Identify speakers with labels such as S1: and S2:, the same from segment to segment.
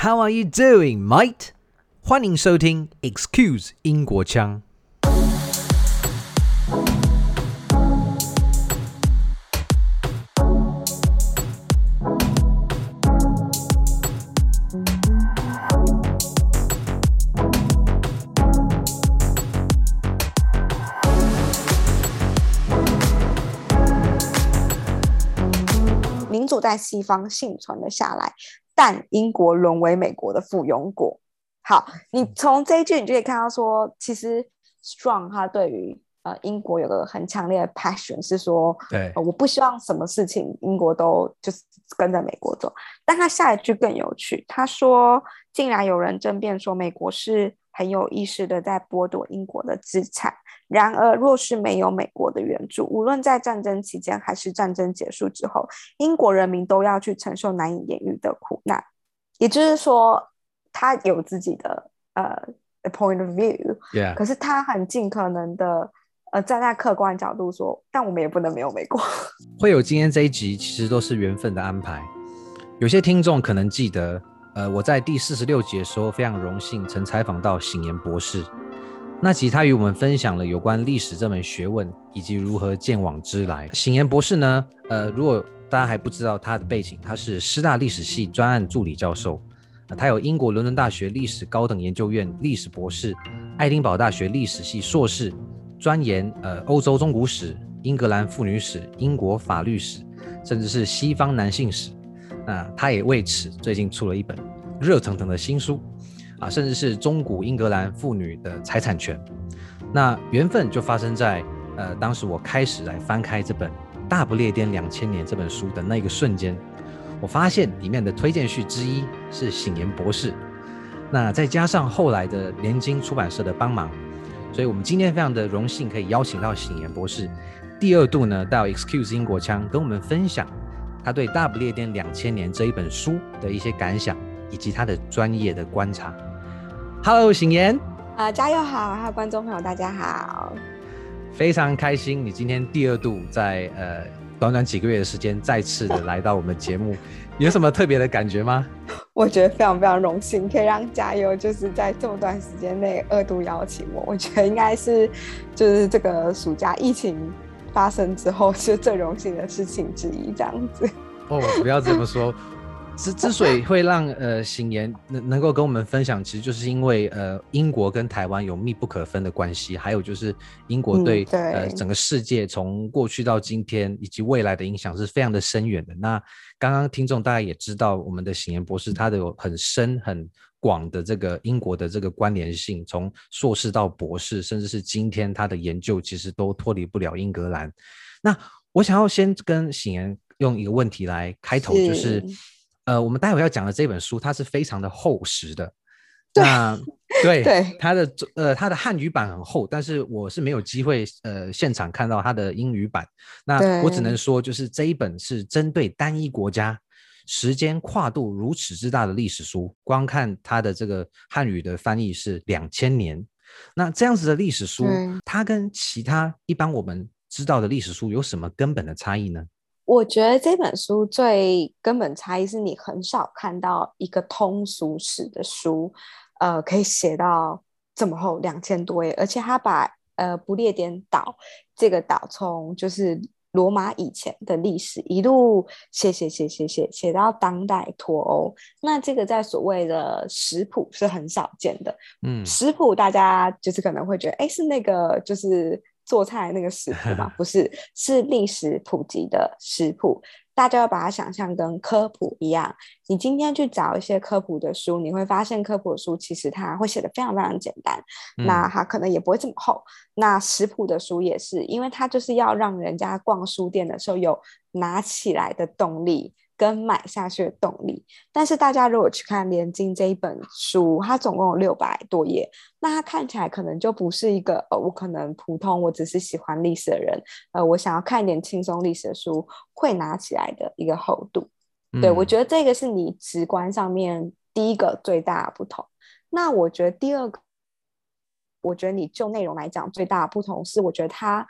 S1: How are you doing, mate？欢迎收听 Excuse 英国腔。
S2: 民主在西方幸存了下来。 但英国沦为美国的附庸国。好，你从这一句你就可以看到说，其实 Strong 他对于呃英国有个很强烈的 passion，是说，
S1: 对、
S2: 呃，我不希望什么事情英国都就是跟着美国走。但他下一句更有趣，他说，竟然有人争辩说美国是很有意识的在剥夺英国的资产。然而，若是没有美国的援助，无论在战争期间还是战争结束之后，英国人民都要去承受难以言喻的苦难。也就是说，他有自己的呃 point of view，Yeah. 可是他很尽可能的呃站在客观角度说，但我们也不能没有美国。
S1: 会有今天这一集，其实都是缘分的安排。有些听众可能记得，呃，我在第四十六集的时候，非常荣幸曾采访到醒言博士。那其他与我们分享了有关历史这门学问以及如何鉴往知来。醒言博士呢，呃，如果大家还不知道他的背景，他是师大历史系专案助理教授，呃，他有英国伦敦大学历史高等研究院历史博士，爱丁堡大学历史系硕士，专研呃欧洲中古史、英格兰妇女史、英国法律史，甚至是西方男性史。那他也为此最近出了一本热腾腾的新书。啊，甚至是中古英格兰妇女的财产权，那缘分就发生在呃，当时我开始来翻开这本《大不列颠两千年》这本书的那个瞬间，我发现里面的推荐序之一是醒言博士，那再加上后来的联经出版社的帮忙，所以我们今天非常的荣幸可以邀请到醒言博士。第二度呢到 Excuse 英国腔跟我们分享他对《大不列颠两千年》这一本书的一些感想以及他的专业的观察。Hello，醒言
S2: 啊，加油好，还有观众朋友，大家好，
S1: 非常开心你今天第二度在呃短短几个月的时间再次的来到我们节目，有什么特别的感觉吗？
S2: 我觉得非常非常荣幸，可以让加油就是在这么短时间内二度邀请我，我觉得应该是就是这个暑假疫情发生之后是最荣幸的事情之一，这样子。
S1: 哦，不要这么说。之之所以会让呃醒言能能够跟我们分享，其实就是因为呃英国跟台湾有密不可分的关系，还有就是英国对、嗯、对呃整个世界从过去到今天以及未来的影响是非常的深远的。那刚刚听众大家也知道，我们的醒言博士他的有很深很广的这个英国的这个关联性，从硕士到博士，甚至是今天他的研究其实都脱离不了英格兰。那我想要先跟醒言用一个问题来开头，就是。呃，我们待会要讲的这本书，它是非常的厚实的。那 对
S2: 对，
S1: 它的呃，它的汉语版很厚，但是我是没有机会呃现场看到它的英语版。那我只能说，就是这一本是针对单一国家时间跨度如此之大的历史书。光看它的这个汉语的翻译是两千年，那这样子的历史书，它跟其他一般我们知道的历史书有什么根本的差异呢？
S2: 我觉得这本书最根本差异是你很少看到一个通俗史的书，呃，可以写到这么厚两千多页，而且他把呃不列颠岛这个岛从就是罗马以前的历史一路写写写写写写到当代脱欧，那这个在所谓的食谱是很少见的。嗯，食谱大家就是可能会觉得，哎，是那个就是。做菜那个食谱吗？不是，是历史普及的食谱。大家要把它想象跟科普一样。你今天去找一些科普的书，你会发现科普的书其实它会写的非常非常简单，嗯、那它可能也不会这么厚。那食谱的书也是，因为它就是要让人家逛书店的时候有拿起来的动力。跟买下去的动力，但是大家如果去看连经这一本书，它总共有六百多页，那它看起来可能就不是一个呃，我可能普通，我只是喜欢历史的人，呃，我想要看一点轻松历史的书会拿起来的一个厚度。嗯、对，我觉得这个是你直观上面第一个最大的不同。那我觉得第二个，我觉得你就内容来讲最大的不同是，我觉得它，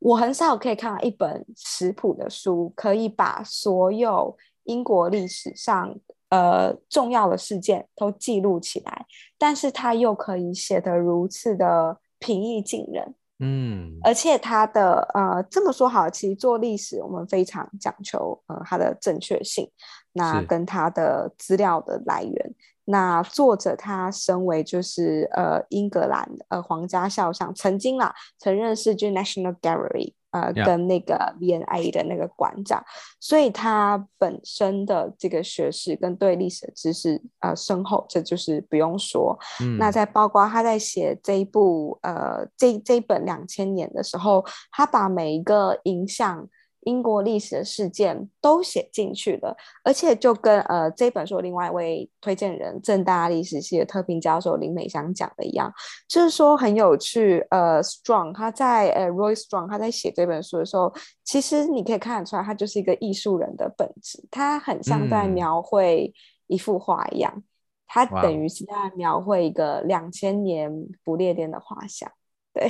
S2: 我很少可以看到一本食谱的书可以把所有英国历史上呃重要的事件都记录起来，但是他又可以写得如此的平易近人。
S1: 嗯，
S2: 而且他的呃这么说好，其实做历史我们非常讲求呃它的正确性，那跟他的资料的来源。那作者他身为就是呃英格兰呃皇家肖像，曾经啦曾认识就 National Gallery。呃跟那个 V&A 的那个馆长，所以他本身的这个学识跟对历史的知识呃深厚，这就是不用说。嗯，那在包括他在写这一部呃这这一本两千年的时候，他把每一个影响。英国历史的事件都写进去了，而且就跟呃这本书另外一位推荐人正大历史系的特聘教授林美香讲的一样，就是说很有趣。呃，Strong 他在呃 Roy Strong 他在写这本书的时候，其实你可以看得出来，他就是一个艺术人的本质，他很像在描绘一幅画一样，嗯、他等于是在描绘一个两千年不列颠的画像，
S1: 对，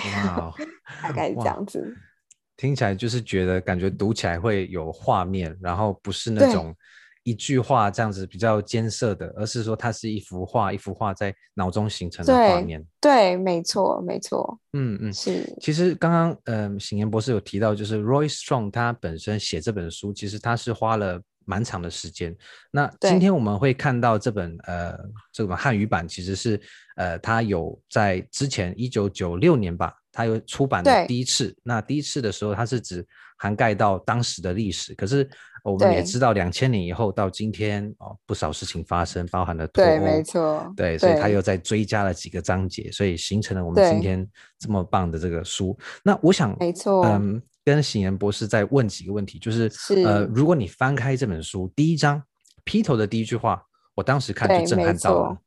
S2: 大概是这样子。
S1: 听起来就是觉得感觉读起来会有画面，然后不是那种一句话这样子比较艰涩的，而是说它是一幅画，一幅画在脑中形成的画面。
S2: 对，对，没错，没错。
S1: 嗯嗯，
S2: 是。其
S1: 实刚刚嗯，醒言博士有提到，就是 Roy Strong 他本身写这本书，其实他是花了蛮长的时间。那今天我们会看到这本呃这本汉语版，其实是呃他有在之前一九九六年吧。他有出版的第一次，那第一次的时候，它是指涵盖到当时的历史。可是我们也知道，两千年以后到今天哦，不少事情发生，包含了脱欧，
S2: 对，没错，
S1: 对，所以他又在追加了几个章节，所以形成了我们今天这么棒的这个书。那我想，
S2: 没错，
S1: 嗯，跟醒言博士再问几个问题，就是，是呃，如果你翻开这本书第一章劈头的第一句话，我当时看就震撼到了，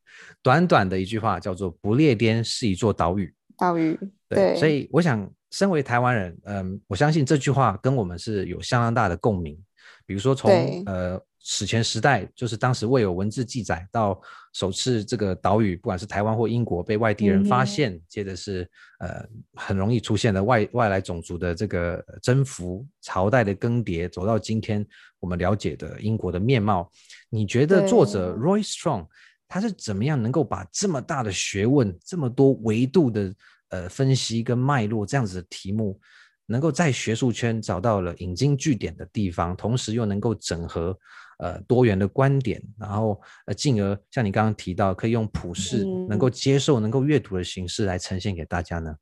S1: 短短的一句话叫做“不列颠是一座岛屿”。
S2: 岛屿，
S1: 对，对，所以我想，身为台湾人，嗯，我相信这句话跟我们是有相当大的共鸣。比如说从，从呃史前时代，就是当时未有文字记载，到首次这个岛屿，不管是台湾或英国被外地人发现，嗯、接着是呃很容易出现的外外来种族的这个征服，朝代的更迭，走到今天我们了解的英国的面貌。你觉得作者 Roy Strong？他是怎么样能够把这么大的学问、这么多维度的呃分析跟脉络这样子的题目，能够在学术圈找到了引经据典的地方，同时又能够整合呃多元的观点，然后呃进而像你刚刚提到，可以用普世能够接受、能够阅读的形式来呈现给大家呢？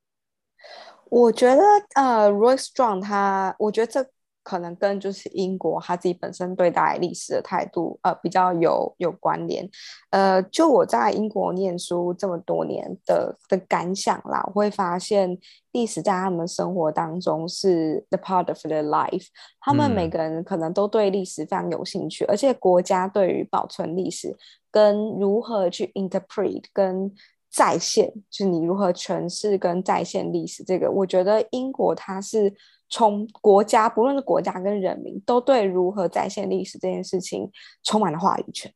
S2: 我觉得呃，Roy Strong 他，我觉得这。可能跟就是英国他自己本身对待历史的态度，呃，比较有有关联。呃，就我在英国念书这么多年的的感想啦，我会发现历史在他们生活当中是 the part of their life。他们每个人可能都对历史非常有兴趣，嗯、而且国家对于保存历史跟如何去 interpret 跟再现，就是你如何诠释跟再现历史，这个我觉得英国它是。从国家，不论是国家跟人民，都对如何再现历史这件事情充满了话语权。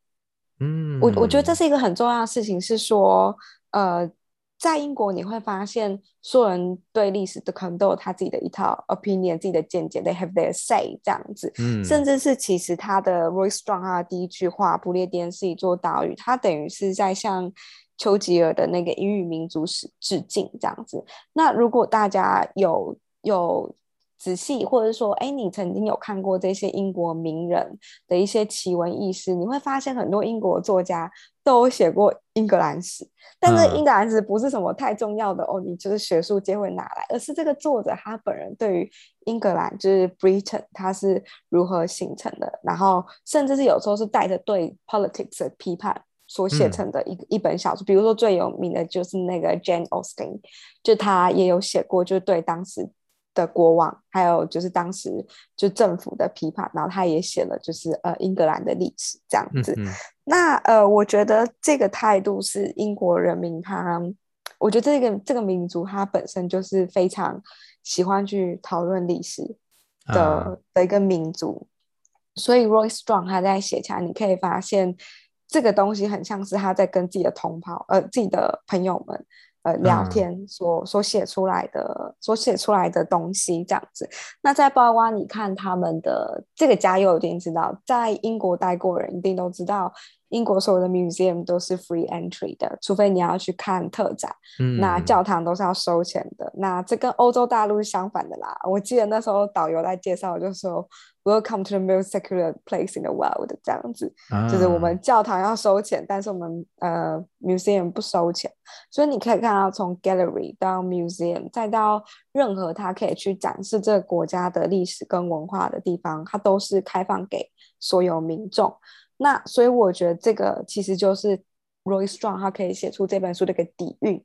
S1: 嗯，
S2: 我我觉得这是一个很重要的事情，是说，呃，在英国你会发现，所有人对历史的可能都有他自己的一套 opinion，自己的见解，they have their say 这样子。嗯，甚至是其实他的 Roy Strong 他的第一句话，不列颠是一座岛屿，他等于是在向丘吉尔的那个英语民族史致敬这样子。那如果大家有有仔细，或者说，哎，你曾经有看过这些英国名人的一些奇闻异事，你会发现很多英国作家都有写过英格兰史，但是英格兰史不是什么太重要的哦，你就是学术界会拿来，而是这个作者他本人对于英格兰就是 Britain 他是如何形成的，然后甚至是有时候是带着对 politics 的批判所写成的一、嗯、一本小说，比如说最有名的就是那个 Jane Austen，就他也有写过，就对当时。的国王，还有就是当时就政府的批判，然后他也写了就是呃英格兰的历史这样子。那呃，我觉得这个态度是英国人民他，我觉得这个这个民族他本身就是非常喜欢去讨论历史的、啊、的一个民族，所以 Roy Strong 他在写起来，你可以发现这个东西很像是他在跟自己的同胞呃自己的朋友们。呃，聊天所所写出来的，所写出来的东西这样子。那在包括你看他们的这个家，又一定知道，在英国待过的人一定都知道，英国所有的 museum 都是 free entry 的，除非你要去看特展。
S1: 嗯，
S2: 那教堂都是要收钱的。那这跟欧洲大陆是相反的啦。我记得那时候导游在介绍，就说 Welcome to the most secular place in the world，这样子，啊、就是我们教堂要收钱，但是我们呃 museum 不收钱。所以你可以看到，从 gallery 到 museum，再到任何它可以去展示这个国家的历史跟文化的地方，它都是开放给所有民众。那所以我觉得这个其实就是 Roy Strong 他可以写出这本书的一个底蕴。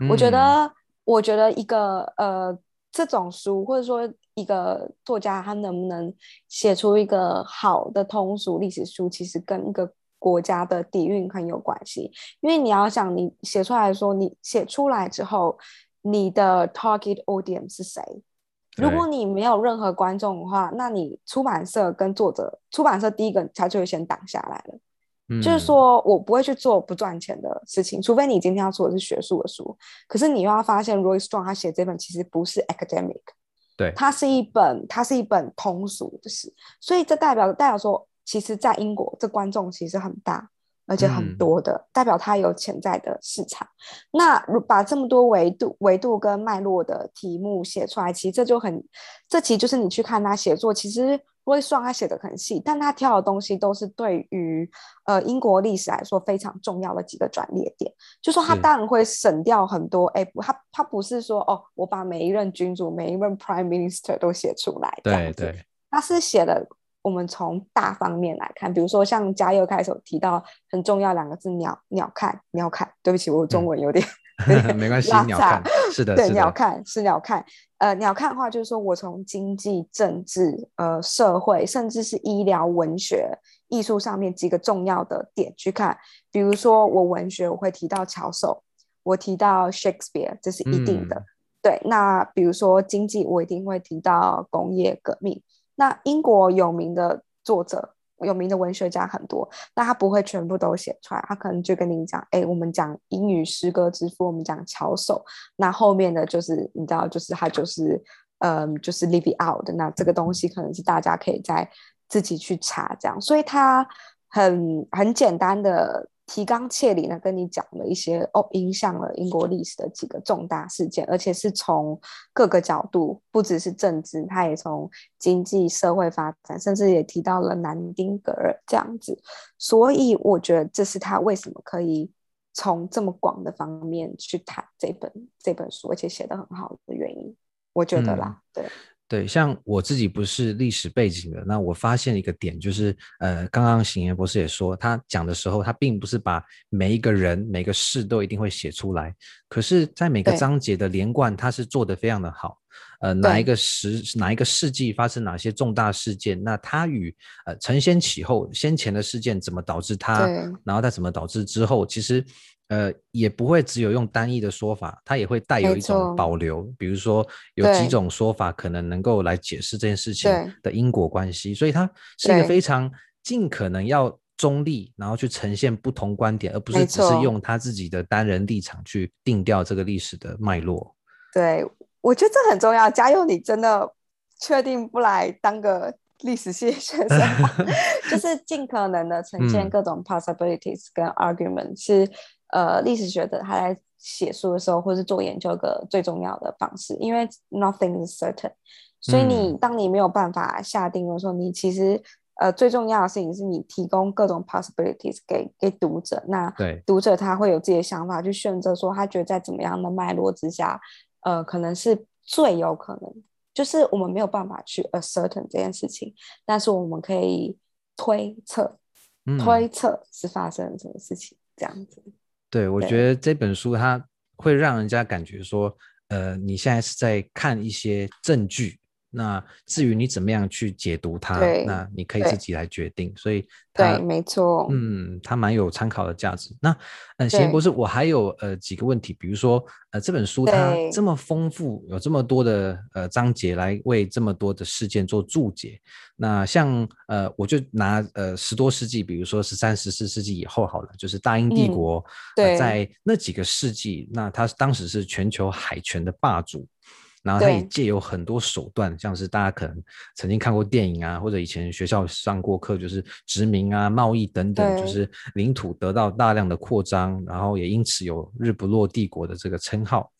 S2: 嗯、我觉得，我觉得一个呃这种书，或者说一个作家他能不能写出一个好的通俗历史书，其实跟一个国家的底蕴很有关系。因为你要想，你写出来说，你写出来之后，你的 target audience 是谁？如果你没有任何观众的话，那你出版社跟作者，出版社第一个他就会先挡下来了。嗯，就是说我不会去做不赚钱的事情，除非你今天要做的是学术的书。可是你又要发现，Roy Strong 他写这本其实不是 academic，
S1: 对，
S2: 它是一本，它是一本通俗的事。所以这代表代表说，其实，在英国这观众其实很大。而且很多的，嗯、代表它有潜在的市场。那把这么多维度、维度跟脉络的题目写出来，其实这就很，这其实就是你去看他写作，其实 Roy Strong 他写的很细，但他挑的东西都是对于呃英国历史来说非常重要的几个转捩点。就说他当然会省掉很多，哎，他他不是说哦，我把每一任君主、每一任 Prime Minister 都写出来，对对，他是写的。我们从大方面来看，比如说像嘉佑开始提到很重要两个字“鸟鸟看鸟看”，对不起，我中文有点、
S1: 嗯、没关系。鸟看是的，对，
S2: 鸟看是鸟看。呃，鸟看的话就是说我从经济、政治、呃，社会，甚至是医疗、文学、艺术上面几个重要的点去看。比如说我文学，我会提到乔叟，我提到 Shakespeare，这是一定的。嗯、对，那比如说经济，我一定会提到工业革命。那英国有名的作者、有名的文学家很多，那他不会全部都写出来，他可能就跟你讲，哎，我们讲英语诗歌之父，我们讲乔叟，那后面的就是你知道，就是他就是，嗯，就是 leave it out 的，那这个东西可能是大家可以在自己去查，这样，所以他很很简单的。提纲挈领的跟你讲了一些哦，影响了英国历史的几个重大事件，而且是从各个角度，不只是政治，他也从经济社会发展，甚至也提到了南丁格尔这样子。所以我觉得这是他为什么可以从这么广的方面去谈这本这本书，而且写得很好的原因。我觉得啦，嗯、对。
S1: 对，像我自己不是历史背景的，那我发现一个点就是，呃，刚刚邢岩博士也说，他讲的时候，他并不是把每一个人、每个事都一定会写出来，可是，在每个章节的连贯，他是做得非常的好。呃，哪一个时、哪一个世纪发生哪些重大事件，那他与呃承先启后，先前的事件怎么导致他，然后再怎么导致之后，其实。呃，也不会只有用单一的说法，它也会带有一种保留。比如说，有几种说法可能能够来解释这件事情的因果关系，所以它是一个非常尽可能要中立，然后去呈现不同观点，而不是只是用他自己的单人立场去定调这个历史的脉络。
S2: 对，我觉得这很重要。嘉佑，你真的确定不来当个 历史系学生吗？就是尽可能的呈现各种 possibilities 跟 argument 是。呃，历史学者他在写书的时候，或是做研究的最重要的方式，因为 nothing is certain，所以你当你没有办法下定论说，你其实呃最重要的事情是你提供各种 possibilities 给给读者，那读者他会有自己的想法去选择说，他觉得在怎么样的脉络之下，呃，可能是最有可能，就是我们没有办法去 ascertain 这件事情，但是我们可以推测，推测是发生了什么事情，这样子。
S1: 对，我觉得这本书它会让人家感觉说，呃，你现在是在看一些证据。那至于你怎么样去解读它，那你可以自己来决定。所以，
S2: 对，没错，
S1: 嗯，它蛮有参考的价值。那，嗯，行言博士，我还有呃几个问题，比如说，呃，这本书它这么丰富，有这么多的呃章节来为这么多的事件做注解。那像呃，我就拿呃十多世纪，比如说十三、十四世纪以后好了，就是大英帝国，
S2: 嗯，对，
S1: 呃，在那几个世纪，那它当时是全球海权的霸主。然后他也借有很多手段，像是大家可能曾经看过电影啊，或者以前学校上过课，就是殖民啊、贸易等等，就是领土得到大量的扩张，然后也因此有日不落帝国的这个称号。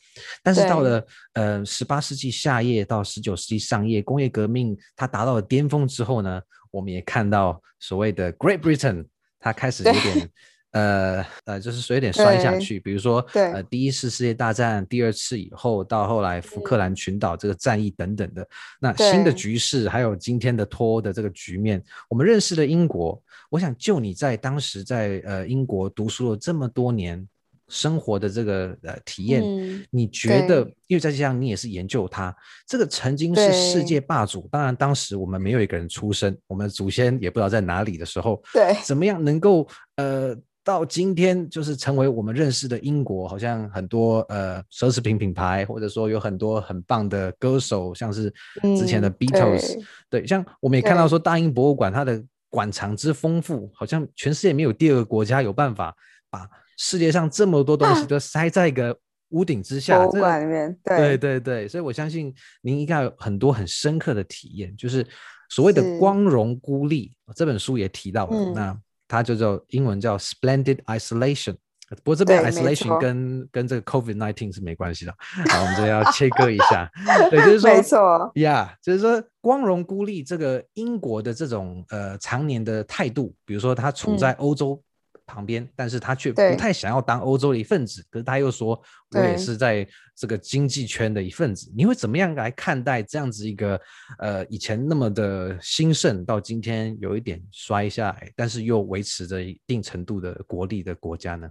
S1: 但是到了呃十八世纪下叶到十九世纪上叶，工业革命它达到了巅峰之后呢，我们也看到所谓的 Great Britain，它开始有点。呃呃，就是说有点摔下去，比如说呃第一次世界大战，第二次以后到后来福克兰群岛这个战役等等的，那新的局势还有今天的脱欧的这个局面，我们认识了英国。我想就你在当时在呃英国读书了这么多年生活的这个呃体验，嗯，你觉得？因为再加上你也是研究它，这个曾经是世界霸主，当然当时我们没有一个人出生，我们的祖先也不知道在哪里的时候，
S2: 对，
S1: 怎么样能够呃？到今天，就是成为我们认识的英国，好像很多呃奢侈品品牌，或者说有很多很棒的歌手，像是之前的 Beatles，嗯、对，对，像我们也看到说大英博物馆它的馆藏之丰富，好像全世界没有第二个国家有办法把世界上这么多东西都塞在一个屋顶之下，
S2: 博物馆里面，
S1: 对对。对对，所以我相信您应该有很多很深刻的体验，就是所谓的光荣孤立，这本书也提到了、嗯、那。它就叫英文叫 Splendid Isolation，不过这边 Isolation 跟跟这个 COVID nineteen 是没关系的。好，我们这边要切割一下。对，就是说，没错，呀，就是说光荣孤立这个英国的这种呃常年的态度，比如说他处在欧洲。嗯旁边，但是他却不太想要当欧洲的一份子。可是他又说，我也是在这个经济圈的一份子。你会怎么样来看待这样子一个，呃，以前那么的兴盛，到今天有一点衰下来，但是又维持着一定程度的国力的国家呢？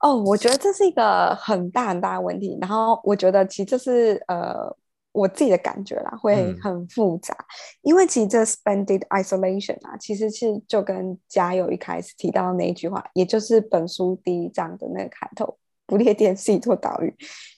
S2: 哦，我觉得这是一个很大很大的问题。然后我觉得其实这是呃。我自己的感觉啦，会很复杂，嗯、因为其实这 splendid isolation 啊，其实是就跟嘉祐一开始提到的那一句话，也就是本书第一章的那个开头，不列颠是一座岛屿，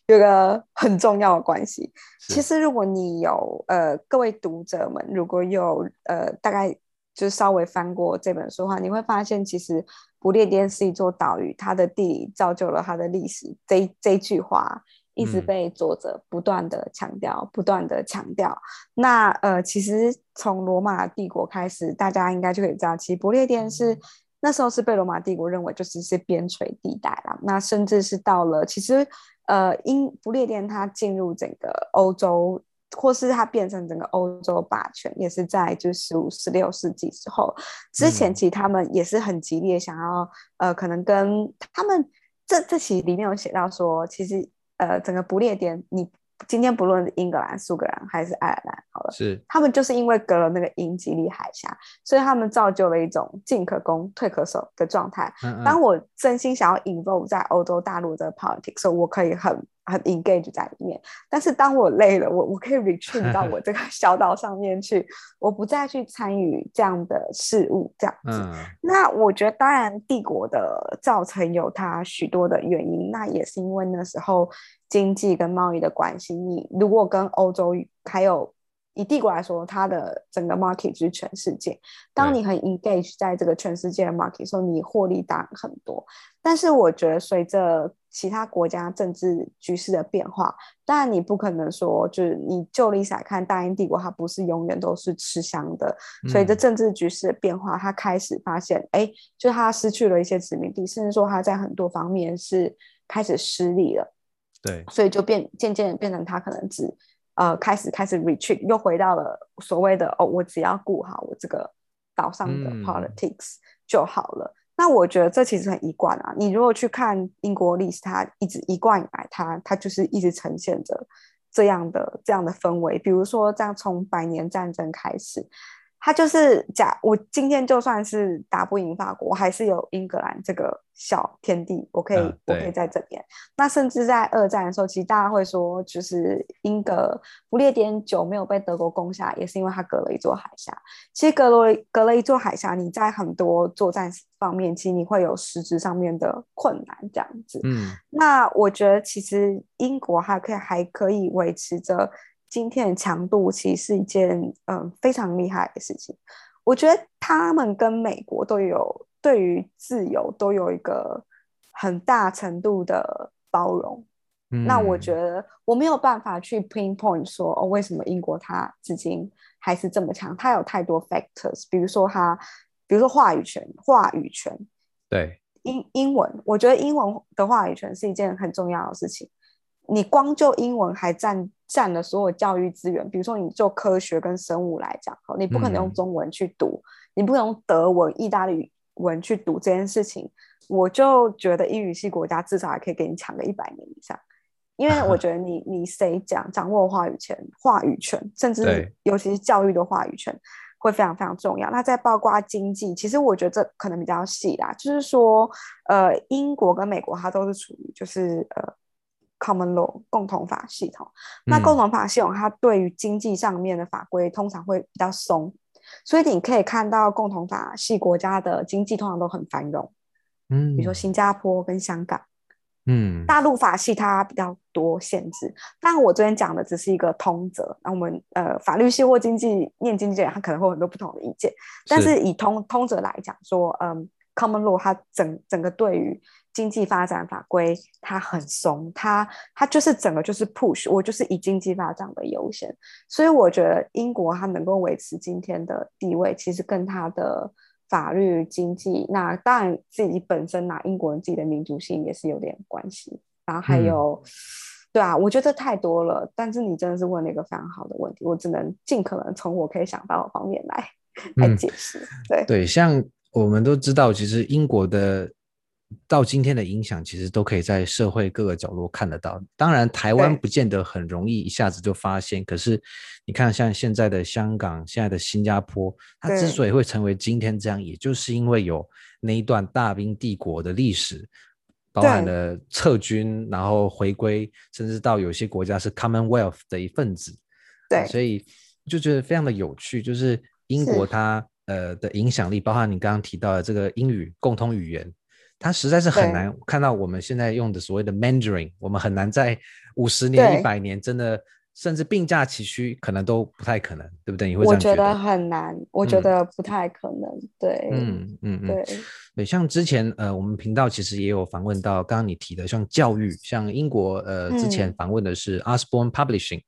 S2: 有个很重要的关系。其实如果你有呃，各位读者们如果有呃，大概就稍微翻过这本书的话，你会发现其实不列颠是一座岛屿，它的地理造就了它的历史。这这句话。一直被作者不断的强调，嗯、不断的强调。那呃，其实从罗马帝国开始，大家应该就可以知道，其实不列颠是那时候是被罗马帝国认为就是是边陲地带啦。那甚至是到了，其实呃，因不列颠它进入整个欧洲，或是它变成整个欧洲霸权，也是在就十五、十六世纪之后。之前其实他们也是很激烈，想要呃，可能跟他们这这其实里面有写到说，其实。呃，整个不列颠，你今天不论是英格兰、苏格兰还是爱尔兰，好了，
S1: 是
S2: 他们就是因为隔了那个英吉利海峡，所以他们造就了一种进可攻、退可守的状态。嗯嗯。当我真心想要 involve 在欧洲大陆的 politics，所以我可以很。很 engage 在里面，但是当我累了，我我可以 retreat 到我这个小岛上面去，我不再去参与这样的事物，这样子。嗯。那我觉得，当然帝国的造成有它许多的原因，那也是因为那时候经济跟贸易的关系。你如果跟欧洲还有以帝国来说，它的整个 market 就是全世界。当你很 engage 在这个全世界的 market 的时候，你获利当然很多。但是我觉得随着其他国家政治局势的变化，当然你不可能说，就是你就历史来看，大英帝国它不是永远都是吃香的。随着政治局势的变化，它开始发现，哎、嗯，就它失去了一些殖民地，甚至说它在很多方面是开始失利了。
S1: 对，
S2: 所以就变渐渐变成它可能只呃开始开始 retreat，又回到了所谓的哦，我只要顾好我这个岛上的 politics 就好了。嗯那我觉得这其实很一贯啊。你如果去看英国历史，它一直一贯以来，它它就是一直呈现着这样的这样的氛围。比如说，这样从百年战争开始。他就是假，我今天就算是打不赢法国，我还是有英格兰这个小天地，我可以，嗯、我可以在这边。那甚至在二战的时候，其实大家会说，就是英格不列颠久没有被德国攻下，也是因为它隔了一座海峡。其实隔了隔了一座海峡，你在很多作战方面，其实你会有实质上面的困难，这样子。嗯，那我觉得其实英国还可以还可以维持着。今天的强度其实是一件嗯非常厉害的事情。我觉得他们跟美国都有对于自由都有一个很大程度的包容。嗯、那我觉得我没有办法去 pinpoint 说哦，为什么英国它至今还是这么强？它有太多 factors，比如说它，比如说话语权，话语权，
S1: 对，
S2: 英英文，我觉得英文的话语权是一件很重要的事情。你光就英文还占占了所有教育资源，比如说你就科学跟生物来讲，你不可能用中文去读，嗯、你不可能用德文、意大利文去读这件事情。我就觉得英语系国家至少还可以给你抢个一百年以上，因为我 觉得你你谁讲掌握话语权、话语权，甚至尤其是教育的话语权会非常非常重要。那再包括经济，其实我觉得这可能比较细啦，就是说，呃，英国跟美国它都是处于就是呃 common law 共同法系统。那共同法系统它对于经济上面的法规通常会比较松，所以你可以看到共同法系国家的经济通常都很繁荣。嗯，比如说新加坡跟香港，嗯，大陆法系它比较多限制。但我昨天讲的只是一个通则，那我们呃法律系或经济念经济的人，他可能会有很多不同的意见。但是以通通则来讲说，嗯，common law 它整整个对于经济发展法规它很松，它它就是整个就是 push，我就是以经济发展为优先。所以我觉得英国它能够维持今天的地位，其实跟它的。法律、经济，那当然自己本身拿英国人自己的民族性也是有点关系。然后还有，嗯、对啊，我觉得太多了。但是你真的是问了一个非常好的问题，我只能尽可能从我可以想到的方面来、嗯、来解释。对
S1: 对，像我们都知道，其实英国的。到今天的影响，其实都可以在社会各个角落看得到。当然，台湾不见得很容易一下子就发现。可是，你看，像现在的香港、现在的新加坡，它之所以会成为今天这样，也就是因为有那一段大英帝国的历史，包含了撤军，然后回归，甚至到有些国家是 Commonwealth 的一份子。
S2: 对，
S1: 所以就觉得非常的有趣，就是英国它呃的影响力，包含你刚刚提到的这个英语共通语言。它实在是很难看到我们现在用的所谓的 Mandarin，我们很难在五十年、一百年，真的甚至并驾齐驱，可能都不太可能，对不对？你会这样觉得？
S2: 我觉得很难，我觉得不太可能。嗯、对，
S1: 嗯嗯嗯，
S2: 对
S1: 对。像之前呃，我们频道其实也有访问到，刚刚你提的像教育，像英国呃，之前访问的是 Osborne Publishing。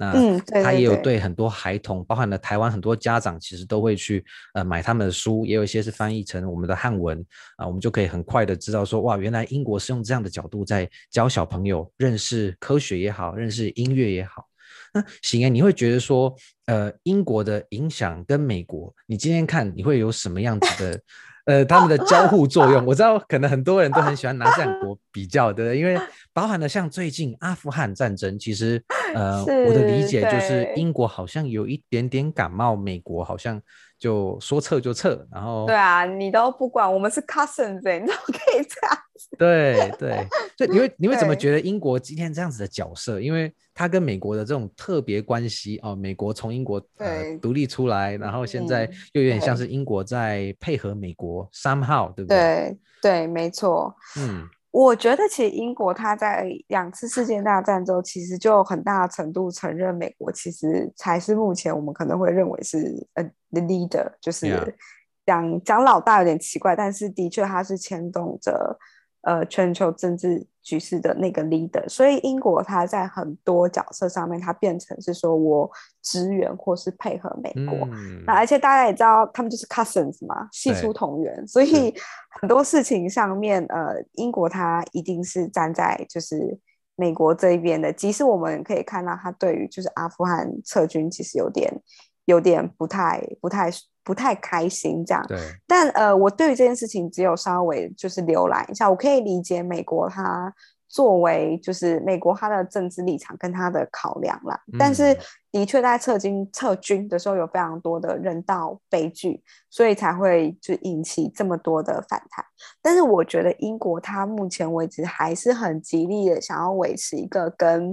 S1: 那他也有对很多孩童，嗯、对对对，包含了台湾很多家长，其实都会去呃买他们的书，也有一些是翻译成我们的汉文啊，我们就可以很快的知道说，哇，原来英国是用这样的角度在教小朋友认识科学也好，认识音乐也好。那行啊，你会觉得说，呃，英国的影响跟美国，你今天看你会有什么样子的？呃，他们的交互作用，我知道可能很多人都很喜欢拿这两国比较，对不对？因为包含了像最近阿富汗战争，其实呃，我的理解就是英国好像有一点点感冒，美国好像就说撤就撤，然后
S2: 对啊，你都不管，我们是 cousins，你都可以这样子。
S1: 对对，所以你会你会怎么觉得英国今天这样子的角色？因为它跟美国的这种特别关系哦，美国从英国呃独立出来，然后现在又有点像是英国在配合美国 somehow，对不对？
S2: 对对，没错。嗯，我觉得其实英国它在两次世界大战之后，其实就很大程度承认美国其实才是目前我们可能会认为是呃 the leader，就是讲讲老大有点奇怪，但是的确它是牵动着。呃，全球政治局势的那个 leader，所以英国它在很多角色上面，它变成是说我支援或是配合美国。嗯、那而且大家也知道，他们就是 cousins 嘛，系出同源，所以很多事情上面，呃，英国它一定是站在就是美国这一边的。即使我们可以看到，他对于就是阿富汗撤军，其实有点有点不太不太。不太开心这样，对。但呃，我对于这件事情只有稍微就是浏览一下，我可以理解美国它作为就是美国它的政治立场跟它的考量啦。嗯、但是的确在撤军撤军的时候有非常多的人道悲剧，所以才会就引起这么多的反弹。但是我觉得英国它目前为止还是很极力的想要维持一个跟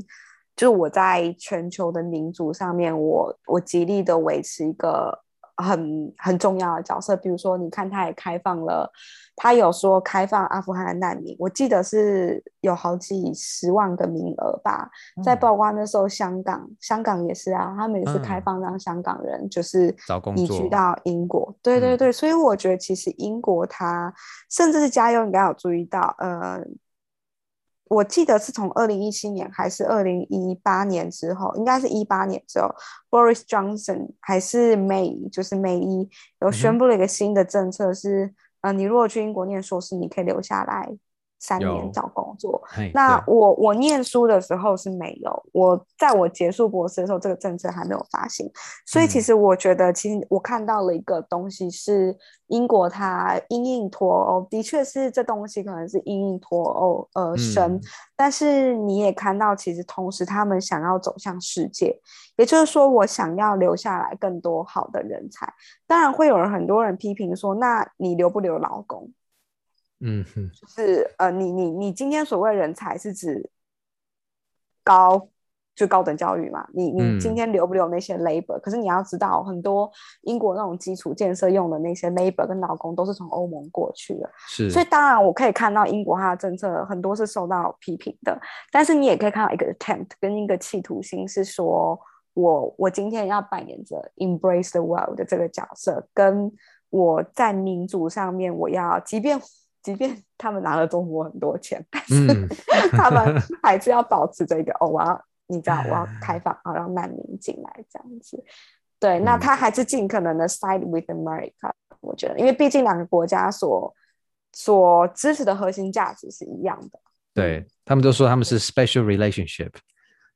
S2: 就是我在全球的民主上面，我我极力的维持一个。很很重要的角色，比如说，你看，他也开放了，他有说开放阿富汗的难民，我记得是有好几十万个名额吧。嗯、在曝光的时候，香港香港也是啊，他们也是开放让香港人就是移居到英国。对对对，所以我觉得其实英国它甚至是加油，你应该有注意到，呃，我记得是从二零一七年还是二零一八年之后，应该是一八年之后，Boris Johnson 还是 May，就是 May 一有宣布了一个新的政策是，是、嗯、呃，你如果去英国念硕士，你可以留下来。三年找工作，那我我念书的时候是没有，我在我结束博士的时候，这个政策还没有发行，所以其实我觉得，其实我看到了一个东西是英国它因应脱欧，的确是这东西可能是因应脱欧而生，嗯，但是你也看到，其实同时他们想要走向世界，也就是说，我想要留下来更多好的人才，当然会有人很多人批评说，那你留不留劳工？
S1: 嗯哼，
S2: 就是呃，你你你今天所谓人才是指高就高等教育嘛？你你今天留不留那些 labor？、嗯、可是你要知道，很多英国那种基础建设用的那些 labor 跟劳工都是从欧盟过去的，
S1: 是。
S2: 所以当然我可以看到英国它的政策很多是受到批评的，但是你也可以看到一个 attempt 跟一个企图心是说，我我今天要扮演着 embrace the world 的这个角色，跟我在民主上面我要即便。即便他们拿了中国很多钱，但是、嗯、他们还是要保持这个哦，我要你知道，我要开放，要让难民进来这样子。对，那他还是尽可能的 side with America，我觉得，因为毕竟两个国家所所支持的核心价值是一样的。
S1: 对，他们都说他们是 special relationship。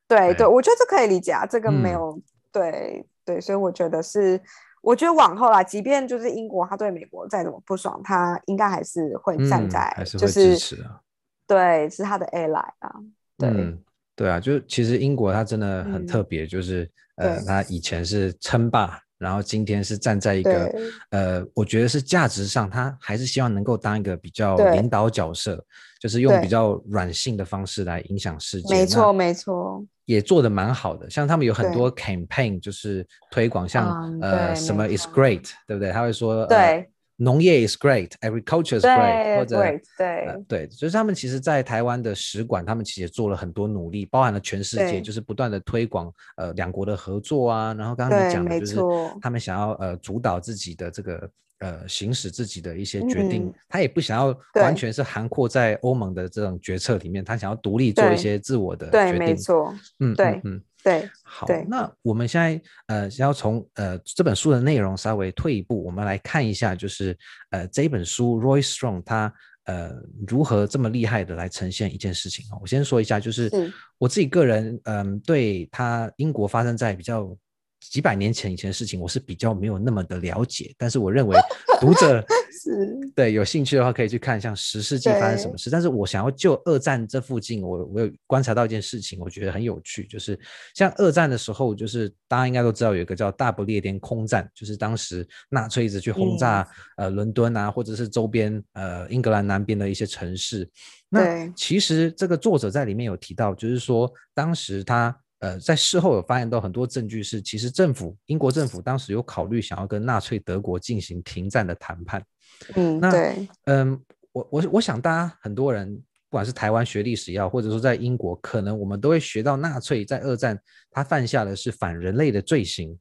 S2: 对对，对，我觉得这可以理解啊，这个没有、嗯、对对，所以我觉得是。我觉得往后啦，即便就是英国，他对美国再怎么不爽，他应该还是会站在，
S1: 嗯、还是会支持啊。
S2: 对，是他的 ally 啊。对、
S1: 嗯，对啊，就其实英国他真的很特别，就是、嗯、呃，他以前是称霸，然后今天是站在一个呃，我觉得是价值上，他还是希望能够当一个比较领导角色，就是用比较软性的方式来影响世界。
S2: 没错，没错。
S1: 也做得蛮好的，像他们有很多 campaign，就是推广，像、嗯、呃什么 is great，对不对？他会说，对，呃、农业 is great，agriculture is great，或者对对、呃、对，就是他们其实，在台湾的使馆，他们其实也做了很多努力，包含了全世界，就是不断的推广呃两国的合作啊。然后刚刚你讲的就是他们想要呃主导自己的这个。呃，行使自己的一些决定，嗯，他也不想要完全是涵括在欧盟的这种决策里面，他想要独立做一些自我的决定。对，没错。嗯，对，嗯，对。好，那我们现在呃，要从呃这本书的内容稍微退一步，我们来看一下，就是呃这一本书 Roy Strong 他呃如何这么厉害的来呈现一件事情啊。我先说一下，就是我自己个人嗯、呃，对他英国发生在比较。几百年前以前的事情，我是比较没有那么的了解，但是我认为读者 是对有兴趣的话，可以去看像十世纪发生什么事。但是我想要就二战这附近，我我有观察到一件事情，我觉得很有趣，就是像二战的时候，就是大家应该都知道有一个叫大不列颠空战，就是当时纳粹一直去轰炸、嗯、呃伦敦啊，或者是周边呃英格兰南边的一些城市。那其实这个作者在里面有提到，就是说当时他。呃，在事后有发现到很多证据是，其实政府英国政府当时有考虑想要跟纳粹德国进行停战的谈判。
S2: 嗯，
S1: 那
S2: 对，
S1: 嗯，我我我想大家很多人，不管是台湾学历史也好，或者说在英国，可能我们都会学到纳粹在二战他犯下的是反人类的罪行，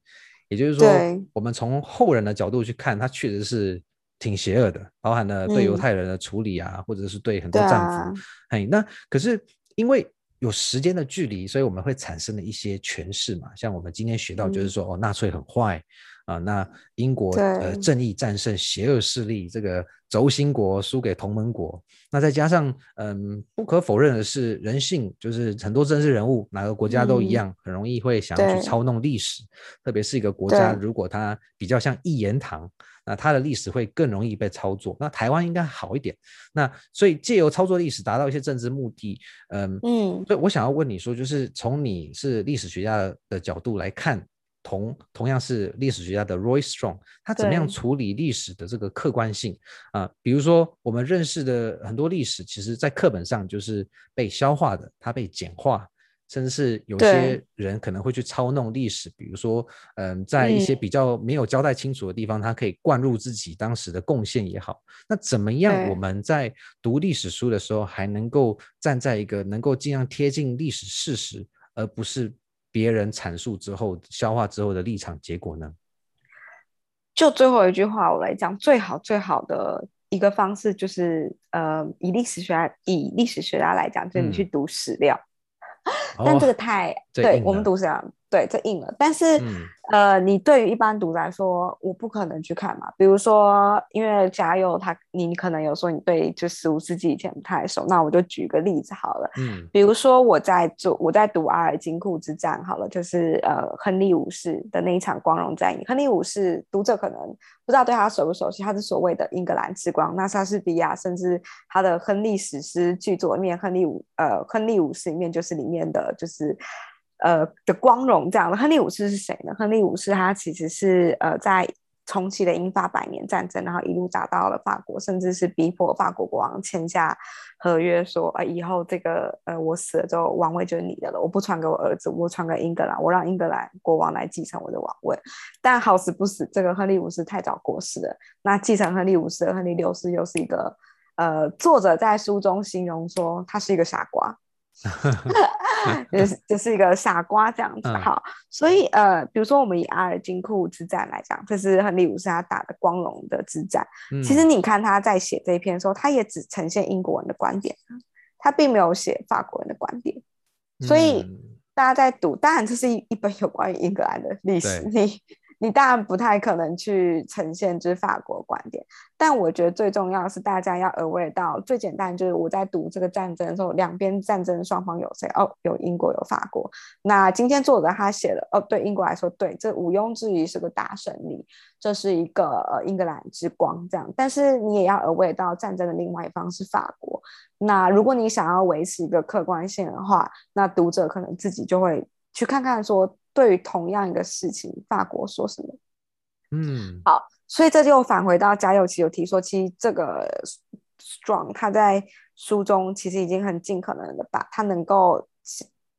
S1: 也就是说，我们从后人的角度去看，他确实是挺邪恶的，包含了对犹太人的处理啊，嗯、或者是对很多战俘。哎、啊，那可是因为。有时间的距离，所以我们会产生了一些诠释嘛。像我们今天学到，就是说、嗯，哦，纳粹很坏啊，那英国呃正义战胜邪恶势力，这个轴心国输给同盟国。那再加上，嗯，不可否认的是，人性就是很多政治人物，哪个国家都一样，嗯、很容易会想要去操弄历史，特别是一个国家，如果它比较像一言堂。那它的历史会更容易被操作，那台湾应该好一点。那所以借由操作历史达到一些政治目的，嗯嗯，所以我想要问你说，就是从你是历史学家的角度来看，同同样是历史学家的 Roy Strong，他怎么样处理历史的这个客观性啊？比如说我们认识的很多历史，其实在课本上就是被消化的，它被简化。甚至是有些人可能会去操弄历史，比如说，嗯，在一些比较没有交代清楚的地方，他可以灌入自己当时的贡献也好。那怎么样我们在读历史书的时候，还能够站在一个能够尽量贴近历史事实，而不是别人阐述之后消化之后的立场结果呢？
S2: 就最后一句话，我来讲，最好最好的一个方式就是，呃，以历史学家以历史学家来讲，就是你去读史料，嗯、但这个太、哦、对我们读史料。对，这硬了。但是，嗯、呃，你对于一般读者来说，我不可能去看嘛。比如说，因为嘉佑他，你可能有说你对就十五世纪以前不太熟，那我就举个例子好了。嗯，比如说我在做我在读阿尔金库之战好了，就是呃亨利五世的那一场光荣战役。亨利五世读者可能不知道对他熟不熟悉，他是所谓的英格兰之光。那莎士比亚甚至他的亨利史诗剧作里面，亨利五呃亨利五世里面就是里面的就是。呃的光荣这样的，亨利五世是谁呢？亨利五世他其实是呃在重启了英法百年战争，然后一路打到了法国，甚至是逼迫法国国王签下合约说，说呃以后这个呃我死了之后王位就是你的了，我不传给我儿子，我传给英格兰，我让英格兰国王来继承我的王位。但好死不死，这个亨利五世太早过世了。那继承亨利五世的亨利六世又是一个呃作者在书中形容说他是一个傻瓜。就是就是一个傻瓜这样子，嗯、好，所以呃，比如说我们以阿尔金库之战来讲，这是亨利五世他打的光荣的之战。嗯、其实你看他在写这一篇的时候，他也只呈现英国人的观点，他并没有写法国人的观点。所以大家在读，当然这是一一本有关于英格兰的历史，你。你当然不太可能去呈现之法国观点，但我觉得最重要是大家要 aware 到最简单就是我在读这个战争的时候，两边战争双方有谁？哦，有英国有法国。那今天作者他写的哦，对英国来说，对，这毋庸置疑是个大胜利，这是一个呃英格兰之光这样。但是你也要 aware 到战争的另外一方是法国。那如果你想要维持一个客观性的话，那读者可能自己就会去看看说。对于同样一个事情，法国说什么？嗯，好，所以这就返回到嘉佑其有提说，其实这个 Strong 他在书中其实已经很尽可能的把他能够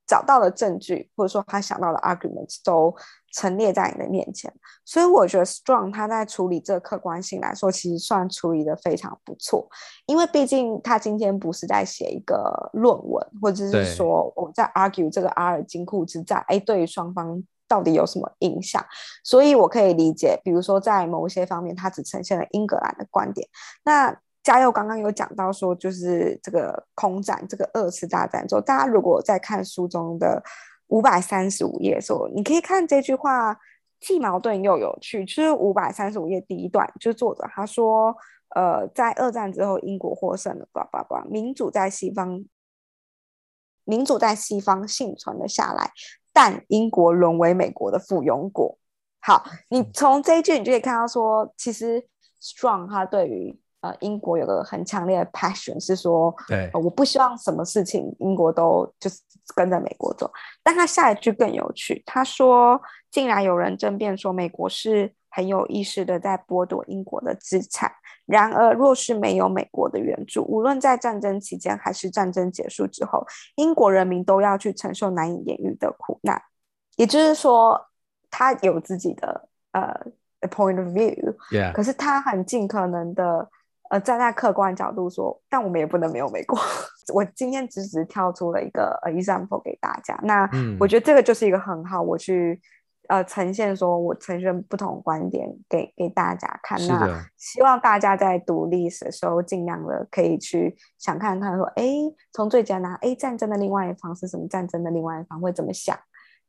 S2: 找到的证据，或者说他想到的 arguments 都陈列在你的面前。所以我觉得 Strong 他在处理这个客观性来说，其实算处理的非常不错。因为毕竟他今天不是在写一个论文，或者是说我们在 argue 这个阿尔金库之战，哎，对于双方到底有什么影响？所以我可以理解，比如说在某些方面，他只呈现了英格兰的观点。那嘉佑刚刚有讲到说，就是这个空战，这个二次大战之后，大家如果在看书中的五百三十五页的时候，你可以看这句话，既矛盾又有趣。就是五百三十五页第一段，就是作者他说，呃，在二战之后，英国获胜了，叭叭叭，民主在西方，民主在西方幸存了下来，但英国沦为美国的附庸国。好，你从这一句你就可以看到说，其实 Strong 他对于呃，英国有个很强烈的 passion，是说，对、呃，我不希望什么事情英国都就是跟着美国走。但他下一句更有趣，他说，竟然有人争辩说，美国是很有意识的在剥夺英国的资产。然而，若是没有美国的援助，无论在战争期间还是战争结束之后，英国人民都要去承受难以言喻的苦难。也就是说，他有自己的呃 point of view，Yeah. 可是他很尽可能的。呃，站在客观角度说，但我们也不能没有美国。我今天只是挑出了一个呃 example 给大家，那我觉得这个就是一个很好，我去呃呈现说我呈现不同观点给给大家看。那希望大家在读历史的时候，尽量的可以去想看看说，哎，从最简单，哎，战争的另外一方是什么？战争的另外一方会怎么想？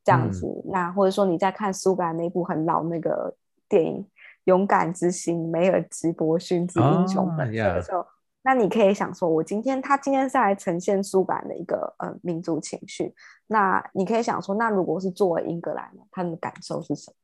S2: 这样子，嗯、那或者说你在看苏格兰那部很老那个电影。勇敢之心，梅尔吉伯逊之英雄本色的时候，oh. 那你可以想说，我今天他今天是来呈现苏格兰的一个呃民族情绪。那你可以想说，那如果是作为英格兰人，他们的感受是什么？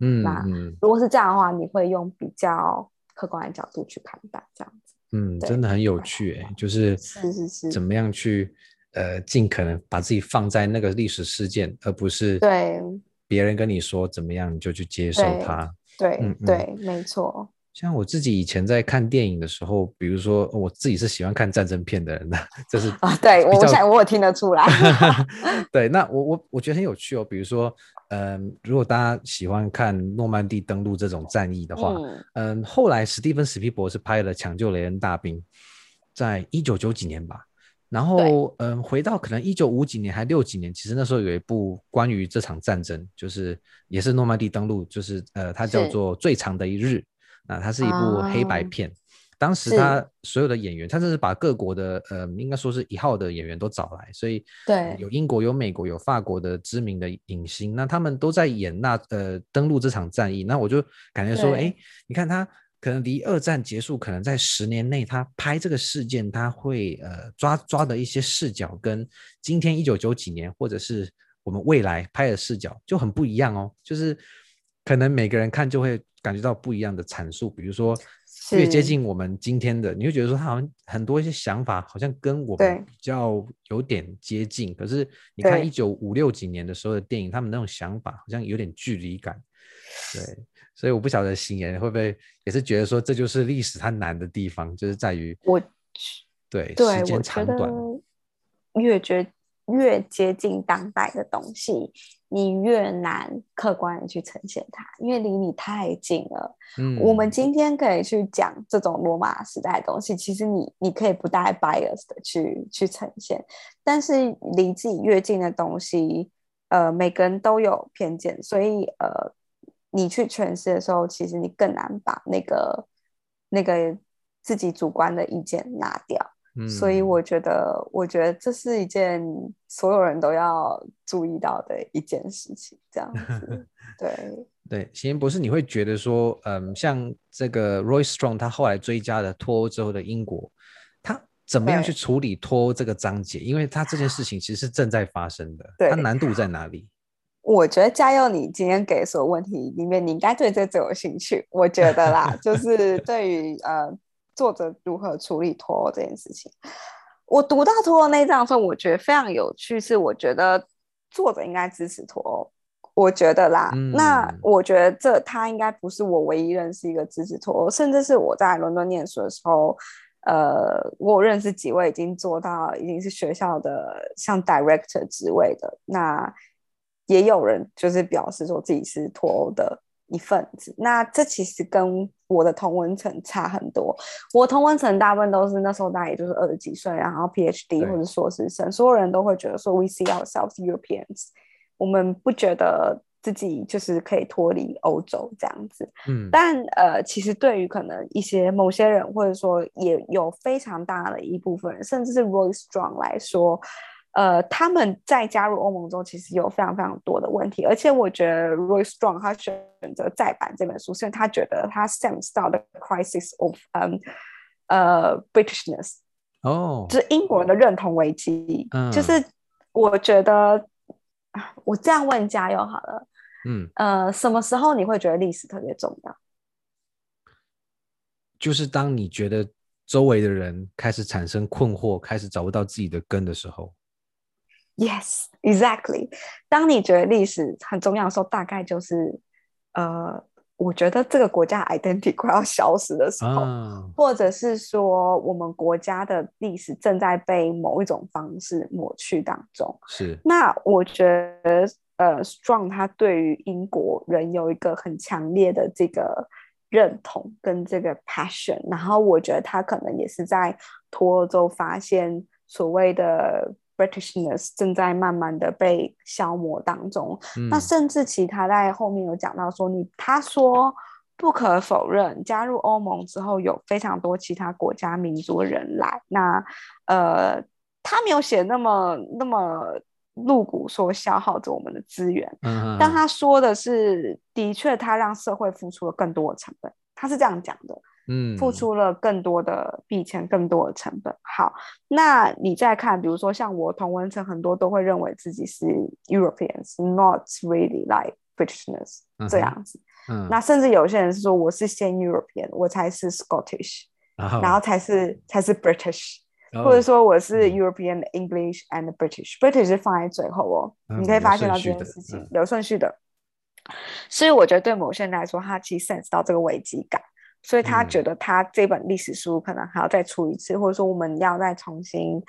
S2: 嗯，那如果是这样的话，你会用比较客观的角度去看待这样子。嗯，
S1: 真的很有趣哎，就是是是是，怎么样去呃尽可能把自己放在那个历史事件，而不是对别人跟你说怎么样你就去接受它。
S2: 对，对，没错。
S1: 像我自己以前在看电影的时候，比如说我自己是喜欢看战争片的人的，这是啊，
S2: 对我想我有听得出来。
S1: 对，那我我我觉得很有趣哦。比如说，嗯、呃，如果大家喜欢看诺曼底登陆这种战役的话，嗯、呃，后来史蒂芬史皮博是拍了《抢救雷恩大兵》，在一九九几年吧。然后，嗯回到可能一九五几年还六几年，其实那时候有一部关于这场战争，就是也是诺曼底登陆，就是呃，它叫做《最长的一日》啊，它是一部黑白片，啊、当时他所有的演员，他真是把各国的呃，应该说是一号的演员都找来，所以
S2: 对，
S1: 有英国、有美国、有法国的知名的影星，那他们都在演那呃登陆这场战役，那我就感觉说，哎，你看他可能离二战结束，可能在十年内，他拍这个事件，他会呃抓抓的一些视角，跟今天一九九几年或者是我们未来拍的视角就很不一样哦，就是可能每个人看就会感觉到不一样的阐述，比如说。越接近我们今天的，你会觉得说他好像很多一些想法，好像跟我们比较有点接近。可是你看一九五六几年的时候的电影，他们那种想法好像有点距离感。对，所以我不晓得行言会不会也是觉得说，这就是历史它难的地方，就是在于
S2: 我
S1: 对
S2: 对
S1: 时间长短，
S2: 越觉越接近当代的东西。你越难客观的去呈现它，因为离你太近了。嗯，我们今天可以去讲这种罗马时代的东西，其实你你可以不带 bias 的去去呈现，但是离自己越近的东西，呃，每个人都有偏见，所以呃，你去诠释的时候，其实你更难把那个那个自己主观的意见拿掉。所以我觉得，我觉得这是一件所有人都要注意到的一件事情，这样子。对
S1: 对，行言博士，你会觉得说，嗯，像这个 Roy Strong 他后来追加的脱欧之后的英国，他怎么样去处理脱欧这个章节？因为他这件事情其实是正在发生的，它难度在哪里？
S2: 我觉得嘉佑，你今天给所有问题里面，你应该对这最有兴趣。我觉得啦，就是对于呃。作者如何处理脱欧这件事情？我读到脱欧那一章的时候，我觉得非常有趣。是我觉得作者应该支持脱欧，我觉得啦。嗯、那我觉得这他应该不是我唯一认识一个支持脱欧，甚至是我在伦敦念书的时候，呃，我认识几位已经做到已经是学校的像 director 职位的。那也有人就是表示说自己是脱欧的。一份子，那这其实跟我的同文层差很多。我同文层大部分都是那时候大概也就是二十几岁，然后 PhD 或者硕士生，所有人都会觉得说 We see ourselves Europeans，我们不觉得自己就是可以脱离欧洲这样子。嗯，但呃，其实对于可能一些某些人，或者说也有非常大的一部分人，甚至是 Roy Strong 来说。呃，他们在加入欧盟中，其实有非常非常多的问题，而且我觉得 Roy Strong 他选择再版这本书，是因为他觉得他 sense 到 the crisis of 嗯呃 Britishness
S1: 哦，
S2: 就是英国人的认同危机。嗯，就是我觉得，我这样问嘉佑好了，嗯呃，什么时候你会觉得历史特别重要？
S1: 就是当你觉得周围的人开始产生困惑，开始找不到自己的根的时候。
S2: Yes, exactly. 当你觉得历史很重要的时候，大概就是，呃，我觉得这个国家 identity 快要消失的时候，啊、或者是说我们国家的历史正在被某一种方式抹去当中。
S1: 是。
S2: 那我觉得，呃，Strong 他对于英国人有一个很强烈的这个认同跟这个 passion，然后我觉得他可能也是在脱欧之后发现所谓的。Britishness 正在慢慢的被消磨当中，嗯、那甚至其他在后面有讲到说，你他说不可否认，加入欧盟之后有非常多其他国家民族的人来，那呃，他没有写那么那么露骨，说消耗着我们的资源，嗯、但他说的是，的确他让社会付出了更多的成本，他是这样讲的。嗯，付出了更多的比以前，更多的成本。好，那你再看，比如说像我同文层很多都会认为自己是 Europeans，not really like Britishness 这样子。嗯，那甚至有些人是说我是先 European，我才是 Scottish，然后才是才是 British，或者说我是 European English and British，British 是放在最后哦。你可以发现到这件事情有顺序的，所以我觉得对某些人来说，他其实 sense 到这个危机感。所以他觉得他这本历史书可能还要再出一次，嗯、或者说我们要再重新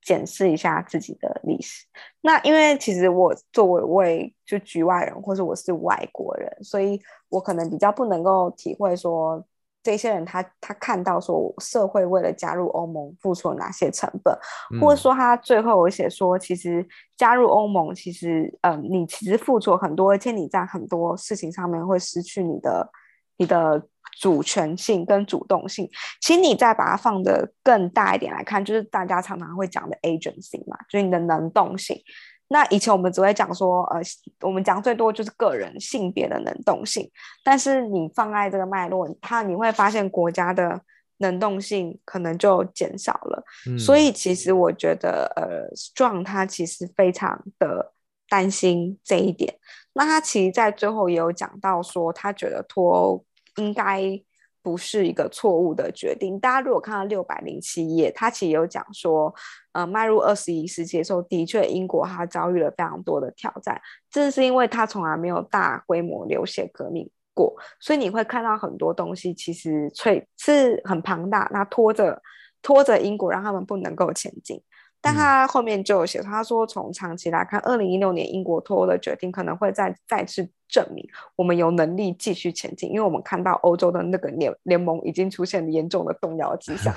S2: 检视一下自己的历史。那因为其实我作为为就局外人，或者我是外国人，所以我可能比较不能够体会说这些人他他看到说社会为了加入欧盟付出了哪些成本，嗯、或者说他最后有写说，其实加入欧盟其实嗯，你其实付出了很多，而且你在很多事情上面会失去你的你的。主权性跟主动性。其实你再把它放得更大一点来看，就是大家常常会讲的 agency 嘛，就是你的能动性。那以前我们只会讲说，呃，我们讲最多就是个人性别的能动性，但是你放在这个脉络，它你会发现国家的能动性可能就减少了。嗯、所以其实我觉得，呃，Strong 他其实非常的担心这一点。那他其实，在最后也有讲到说，他觉得脱欧应该。不是一个错误的决定。大家如果看到六百零七页，它其实有讲说，呃，迈入二十一世纪的时候，的确英国它遭遇了非常多的挑战，正是因为它从来没有大规模流血革命过，所以你会看到很多东西其实脆是很庞大，那拖着拖着英国让他们不能够前进。但他后面就有写，他说从长期来看，二零一六年英国脱欧的决定可能会再再次证明我们有能力继续前进，因为我们看到欧洲的那个联联盟已经出现严重的动摇迹象。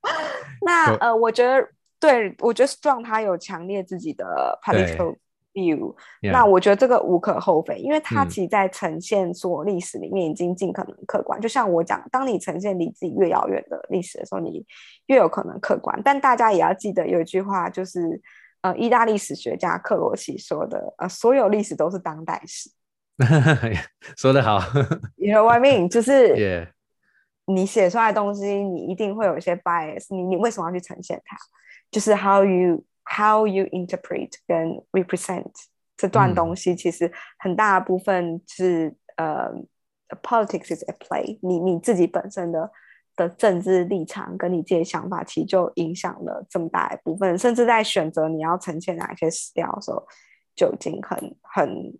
S2: 那呃，我觉得对，我觉得 Strong 他有强烈自己的 political。Yeah. 那我觉得这个无可厚非，因为它其实在呈现说历史里面已经尽可能客观。嗯、就像我讲，当你呈现离自己越遥远的历史的时候，你越有可能客观。但大家也要记得有一句话，就是呃，意大利史学家克罗齐说的，呃，所有历史都是当代史。
S1: 说得好
S2: ，You know what I mean？就是 你写出来的东西，你一定会有一些 bias。你你为什么要去呈现它？就是 how you。How you interpret 跟 represent 这段东西，其实很大部分是、嗯、呃，politics is at play 你。你你自己本身的的政治立场跟你自己的想法，其实就影响了这么大一部分。甚至在选择你要呈现哪些史料的时候，就已经很很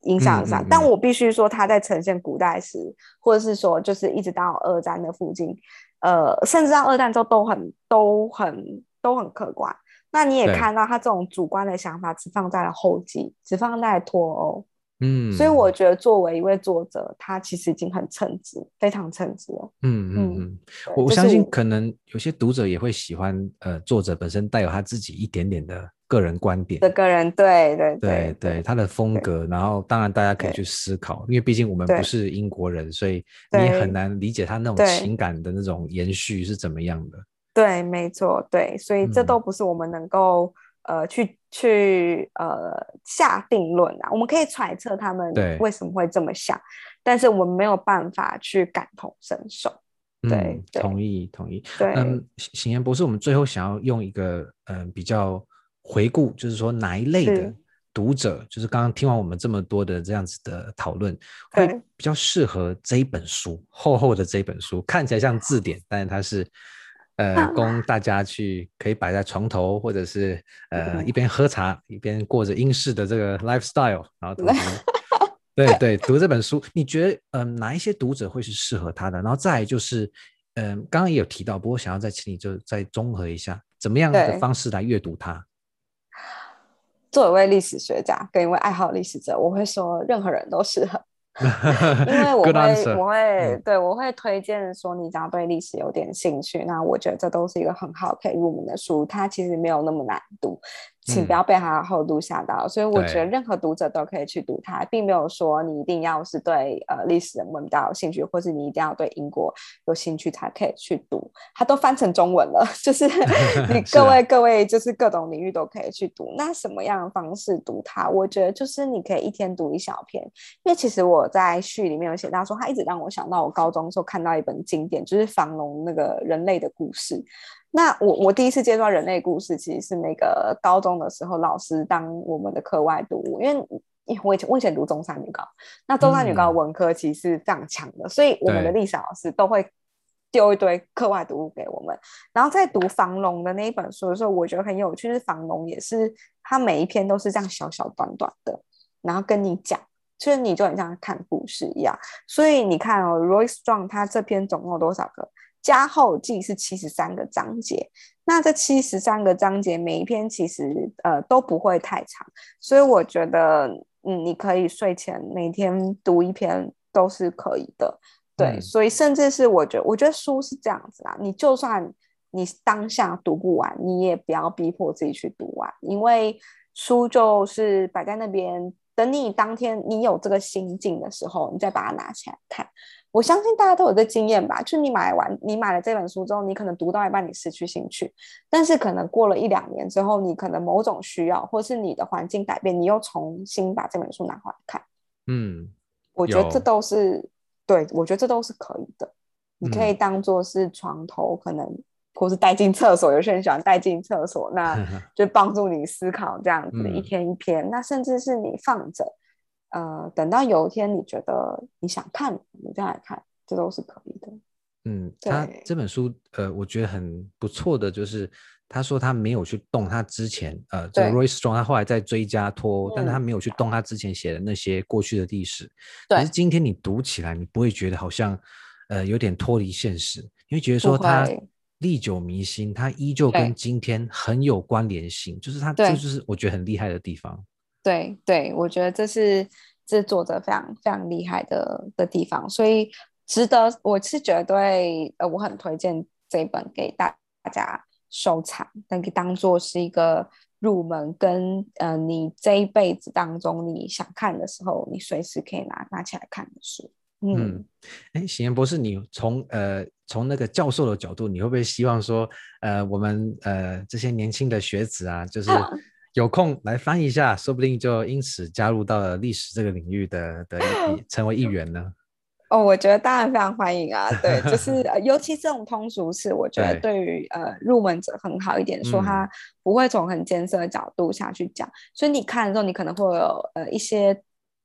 S2: 影响上。嗯嗯嗯、但我必须说，他在呈现古代史，或者是说，就是一直到二战的附近，呃，甚至到二战之后，都很都很都很客观。那你也看到他这种主观的想法只放在了后记，只放在了脱欧。嗯，所以我觉得作为一位作者，他其实已经很称职，非常称职了。
S1: 嗯嗯嗯，我相信可能有些读者也会喜欢，呃，作者本身带有他自己一点点的个人观点。
S2: 的个人，对对
S1: 对对，他的风格。然后，当然大家可以去思考，因为毕竟我们不是英国人，所以你也很难理解他那种情感的那种延续是怎么样的。
S2: 对，没错，对，所以这都不是我们能够、嗯、呃去去呃下定论啊。我们可以揣测他们为什么会这么想，但是我们没有办法去感同身受。对，
S1: 嗯、同意，同意。
S2: 对，
S1: 嗯，行言博士，我们最后想要用一个嗯、呃、比较回顾，就是说哪一类的读者，是就是刚刚听完我们这么多的这样子的讨论，会比较适合这一本书，厚厚的这一本书，看起来像字典，但是它是。呃，供大家去可以摆在床头，或者是呃一边喝茶一边过着英式的这个 lifestyle，然后同时 对对读这本书，你觉得嗯、呃、哪一些读者会是适合他的？然后再就是嗯、呃、刚刚也有提到，不过想要再请你就再综合一下，怎么样的方式来阅读它？
S2: 作为一位历史学家跟一位爱好历史者，我会说任何人都适合。因为我会，我会，对，我会推荐说，你只要对历史有点兴趣，那我觉得这都是一个很好可以入门的书，它其实没有那么难读。请不要被它的厚度吓到，嗯、所以我觉得任何读者都可以去读它，并没有说你一定要是对呃历史人文比较有兴趣，或是你一定要对英国有兴趣才可以去读。它都翻成中文了，就是 你各位、啊、各位就是各种领域都可以去读。那什么样的方式读它？我觉得就是你可以一天读一小篇，因为其实我在序里面有写到说，它一直让我想到我高中的时候看到一本经典，就是房龙那个人类的故事。那我我第一次接触人类故事，其实是那个高中的时候，老师当我们的课外读物，因为因为我以前我以前读中山女高，那中山女高文科其实是非常强的，嗯、所以我们的历史老师都会丢一堆课外读物给我们。然后在读房龙的那一本书的时候，我觉得很有趣，是房龙也是他每一篇都是这样小小短短的，然后跟你讲，其实你就很像看故事一样。所以你看哦，Roy Strong 他这篇总共有多少个？加后记是七十三个章节，那这七十三个章节每一篇其实呃都不会太长，所以我觉得嗯你可以睡前每天读一篇都是可以的，对，嗯、所以甚至是我觉得我觉得书是这样子啊，你就算你当下读不完，你也不要逼迫自己去读完，因为书就是摆在那边，等你当天你有这个心境的时候，你再把它拿起来看。我相信大家都有这经验吧，就你买完你买了这本书之后，你可能读到一半你失去兴趣，但是可能过了一两年之后，你可能某种需要，或是你的环境改变，你又重新把这本书拿回来看。
S1: 嗯，
S2: 我觉得这都是对，我觉得这都是可以的。你可以当做是床头，可能、嗯、或是带进厕所，有些人喜欢带进厕所，那 就帮助你思考这样子一篇一篇。嗯、那甚至是你放着。呃，等到有一天你觉得你想看，你再来看，这都是可以的。
S1: 嗯，他这本书，呃，我觉得很不错的，就是他说他没有去动他之前，呃，这个 Roy Strong 他后来在追加托，但是他没有去动他之前写的那些过去的历史。对。可是今天你读起来，你不会觉得好像，呃，有点脱离现实，你会觉得说他历久弥新，他依旧跟今天很有关联性，就是他这就是我觉得很厉害的地方。
S2: 对对，我觉得这是这作者非常非常厉害的的地方，所以值得，我是绝对呃，我很推荐这一本给大家收藏，可以当做是一个入门，跟呃你这一辈子当中你想看的时候，你随时可以拿拿起来看的书。嗯，
S1: 哎、嗯，行言博士，你从呃从那个教授的角度，你会不会希望说，呃，我们呃这些年轻的学子啊，就是。有空来翻一下，说不定就因此加入到了历史这个领域的的 成为一员呢。
S2: 哦，我觉得当然非常欢迎啊。对，就是 尤其这种通俗是我觉得对于呃入门者很好一点，说他不会从很艰涩的角度下去讲，嗯、所以你看的时候，你可能会有呃一些。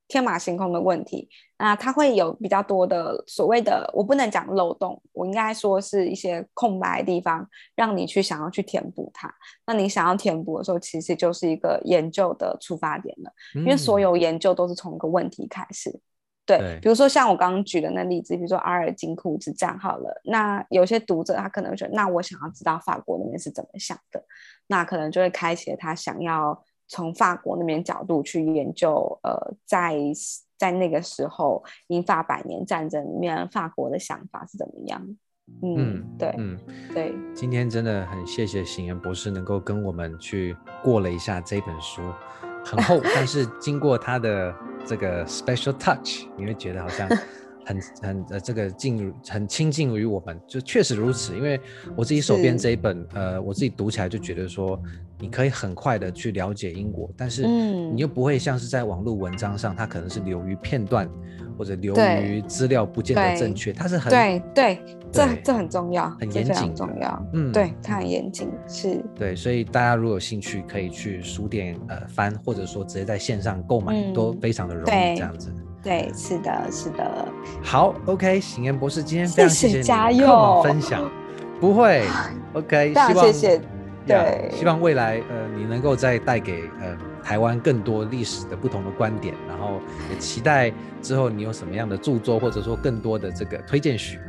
S2: 天马行空的问题，那它会有比较多的所谓的，我不能讲漏洞，我应该说是一些空白的地方，让你去想要去填补它。那你想要填补的时候，其实就是一个研究的出发点了，因为所有研究都是从一个问题开始。嗯、对，对，比如说像我刚刚举的那例子，比如说阿尔金库之战好了，那有些读者他可能会觉得，那我想要知道法国那边是怎么想的，那可能就会开启了他想要。从法国那边角度去研究，呃，在在那个时候英法百年战争里面，法国的想法是怎么样？嗯，嗯对，嗯，对。
S1: 今天真的很谢谢邢岩博士能够跟我们去过了一下这本书，很厚，但是经过他的这个 special touch，你会觉得好像。很很呃，这个进入很亲近于我们，就确实如此。因为我自己手边这一本，呃，我自己读起来就觉得说，你可以很快的去了解英国，但是你又不会像是在网络文章上，它可能是流于片段或者流于资料不见得正确，它是很
S2: 对对，这这很重要，很严谨，重要，嗯，对，它很严谨，是。
S1: 对，所以大家如果有兴趣，可以去书店呃翻，或者说直接在线上购买，都非常的容易这样子。
S2: 对，是的，是的。
S1: 好，OK，行言博士，今天非常谢谢你跟我们分享。不会，OK，希望谢谢。对，希望未来呃，你能够再带给呃台湾更多历史的不同的观点，然后也期待之后你有什么样的著作，或者说更多的这个推荐序。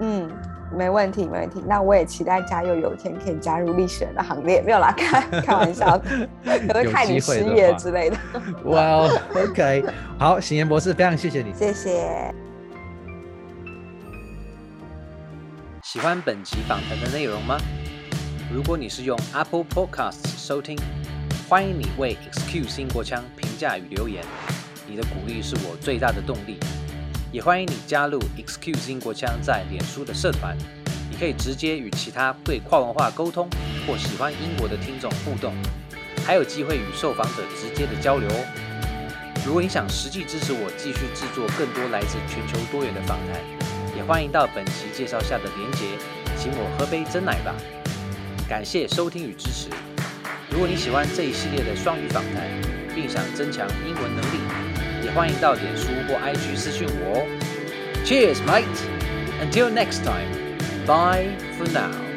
S1: 嗯。
S2: 没问题，没问题。那我也期待嘉佑有一天可以加入历史人的行列。没有啦，开开玩笑，可能看你失业之类的。
S1: 哇、well,，OK，好，行言博士，非常谢谢你，
S2: 谢谢。
S1: 喜欢本集访谈的内容吗？如果你是用 Apple Podcasts 收听，欢迎你为 Excuse 英国腔评价与留言，你的鼓励是我最大的动力。也欢迎你加入 Excuse 英国腔在脸书的社团，你可以直接与其他对跨文化沟通或喜欢英国的听众互动，还有机会与受访者直接的交流哦。如果你想实际支持我继续制作更多来自全球多元的访谈，也欢迎到本期介绍下的连结，请我喝杯珍奶吧。感谢收听与支持。如果你喜欢这一系列的双语访谈，并想增强英文能力，欢迎到脸书或 IG 私讯我哦。Cheers, mate. Until next time. Bye for now.